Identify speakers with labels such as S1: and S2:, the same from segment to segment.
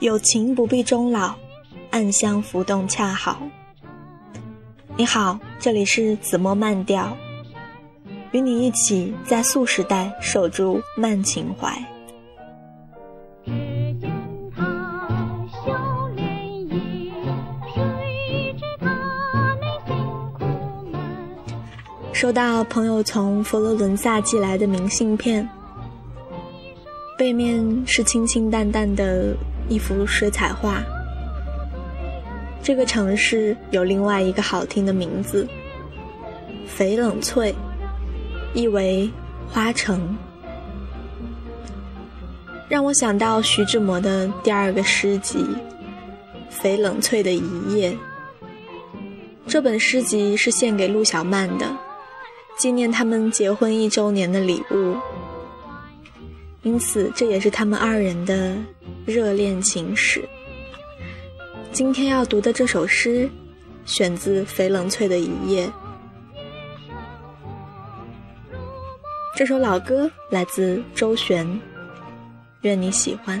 S1: 友情不必终老，暗香浮动恰好。你好，这里是子墨慢调，与你一起在素时代守住慢情怀。收到朋友从佛罗伦萨寄来的明信片。背面是清清淡淡的。一幅水彩画。这个城市有另外一个好听的名字——翡冷翠，意为花城，让我想到徐志摩的第二个诗集《翡冷翠的一夜》。这本诗集是献给陆小曼的，纪念他们结婚一周年的礼物，因此这也是他们二人的。热恋情史。今天要读的这首诗，选自翡冷翠的一夜。这首老歌来自周璇，愿你喜欢。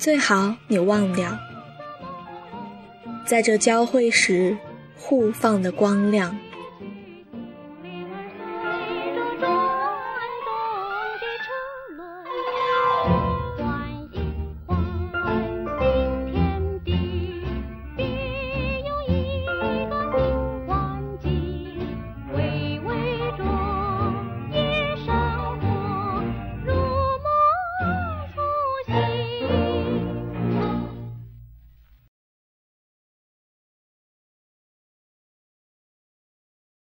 S1: 最好你忘掉，在这交汇时互放的光亮。